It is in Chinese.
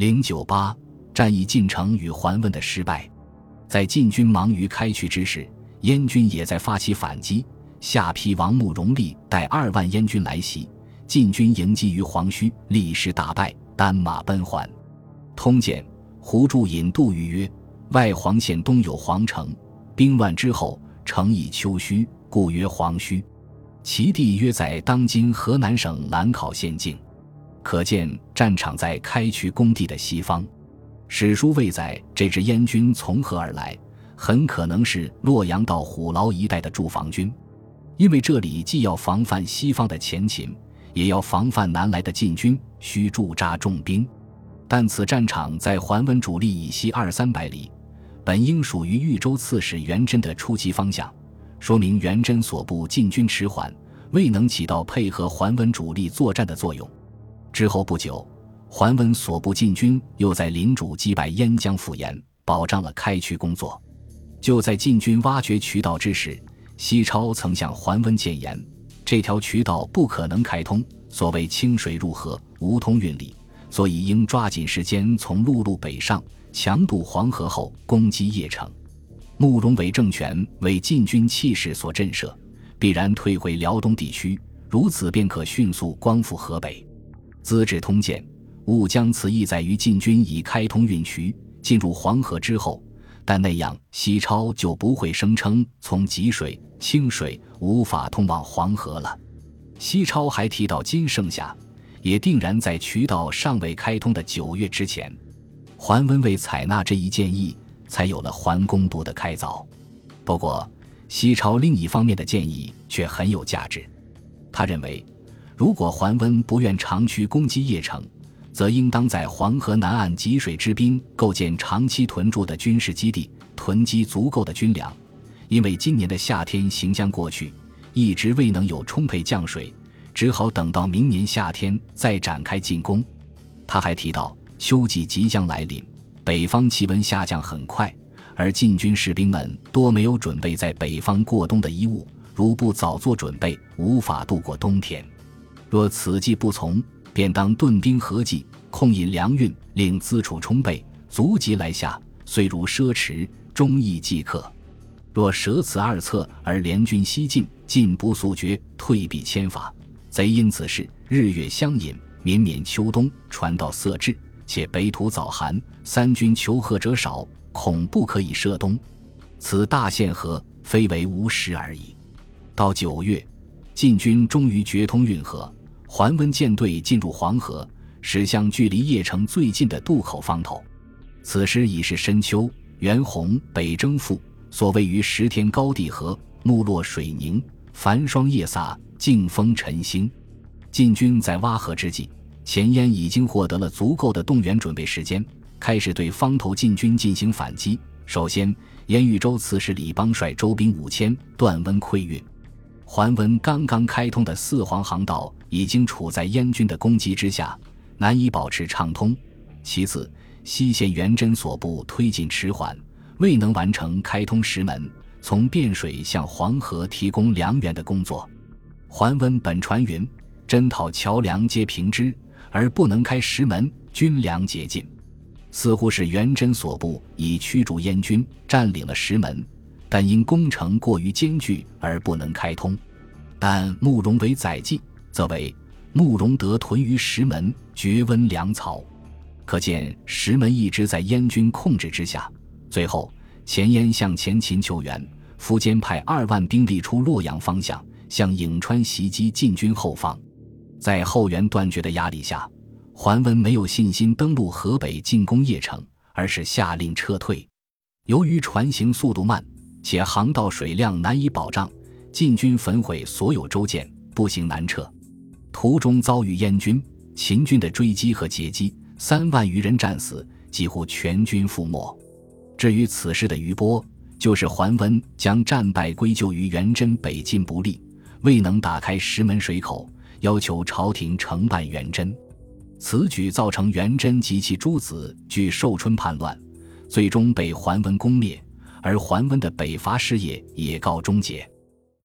零九八战役进程与桓温的失败，在晋军忙于开渠之时，燕军也在发起反击。下邳王慕容立带二万燕军来袭，晋军迎击于黄须，立时大败，单马奔还。通鉴胡注引杜预曰：“外黄县东有黄城，兵乱之后，城以丘墟，故曰黄须。其地约在当今河南省兰考县境。”可见战场在开渠工地的西方，史书未载这支燕军从何而来，很可能是洛阳到虎牢一带的驻防军，因为这里既要防范西方的前秦，也要防范南来的晋军，需驻扎重兵。但此战场在桓温主力以西二三百里，本应属于豫州刺史元贞的出击方向，说明元贞所部进军迟缓，未能起到配合桓温主力作战的作用。之后不久，桓温所部进军又在临渚击败燕将傅延，保障了开渠工作。就在禁军挖掘渠道之时，西超曾向桓温谏言：这条渠道不可能开通，所谓清水入河，无通运力，所以应抓紧时间从陆路北上，强渡黄河后攻击邺城。慕容伟政权为晋军气势所震慑，必然退回辽东地区，如此便可迅速光复河北。《资治通鉴》误将此意在于晋军已开通运渠进入黄河之后，但那样西超就不会声称从吉水、清水无法通往黄河了。西超还提到金盛夏，也定然在渠道尚未开通的九月之前。桓温为采纳这一建议，才有了桓公都的开凿。不过，西超另一方面的建议却很有价值，他认为。如果桓温不愿长驱攻击邺城，则应当在黄河南岸汲水之滨构建长期屯驻的军事基地，囤积足够的军粮。因为今年的夏天行将过去，一直未能有充沛降水，只好等到明年夏天再展开进攻。他还提到，秋季即将来临，北方气温下降很快，而晋军士兵们多没有准备在北方过冬的衣物，如不早做准备，无法度过冬天。若此计不从，便当顿兵合计，控引粮运，令资储充备，足及来下。虽如奢侈，终亦即可。若舍此二策而联军西进，进不速决，退避千法，贼因此事日月相引，绵绵秋冬，传到色至，且北土早寒，三军求和者少，恐不可以涉冬。此大限河，非为无时而已。到九月，晋军终于决通运河。桓温舰队进入黄河，驶向距离邺城最近的渡口方头。此时已是深秋，袁弘北征复，所谓于十天高地河，木落水凝，繁霜夜洒，静风晨星。晋军在挖河之际，前燕已经获得了足够的动员准备时间，开始对方头晋军进行反击。首先，燕豫州刺史李邦率周兵五千断温溃运。桓温刚刚开通的四黄航道已经处在燕军的攻击之下，难以保持畅通。其次，西线元贞所部推进迟缓，未能完成开通石门，从汴水向黄河提供粮源的工作。桓温本传云：“征讨桥梁皆平之，而不能开石门，军粮竭尽。”似乎是元贞所部已驱逐燕军，占领了石门。但因工程过于艰巨而不能开通，但慕容为载记则为慕容德屯于石门，绝温粮草，可见石门一直在燕军控制之下。最后，前燕向前秦求援，苻坚派二万兵力出洛阳方向，向颍川袭击晋军后方。在后援断绝的压力下，桓温没有信心登陆河北进攻邺城，而是下令撤退。由于船行速度慢。且航道水量难以保障，晋军焚毁所有舟舰，步行南撤。途中遭遇燕军、秦军的追击和截击，三万余人战死，几乎全军覆没。至于此事的余波，就是桓温将战败归咎于元贞北进不利，未能打开石门水口，要求朝廷惩办元贞。此举造成元贞及其诸子据寿春叛乱，最终被桓温攻灭。而桓温的北伐事业也告终结。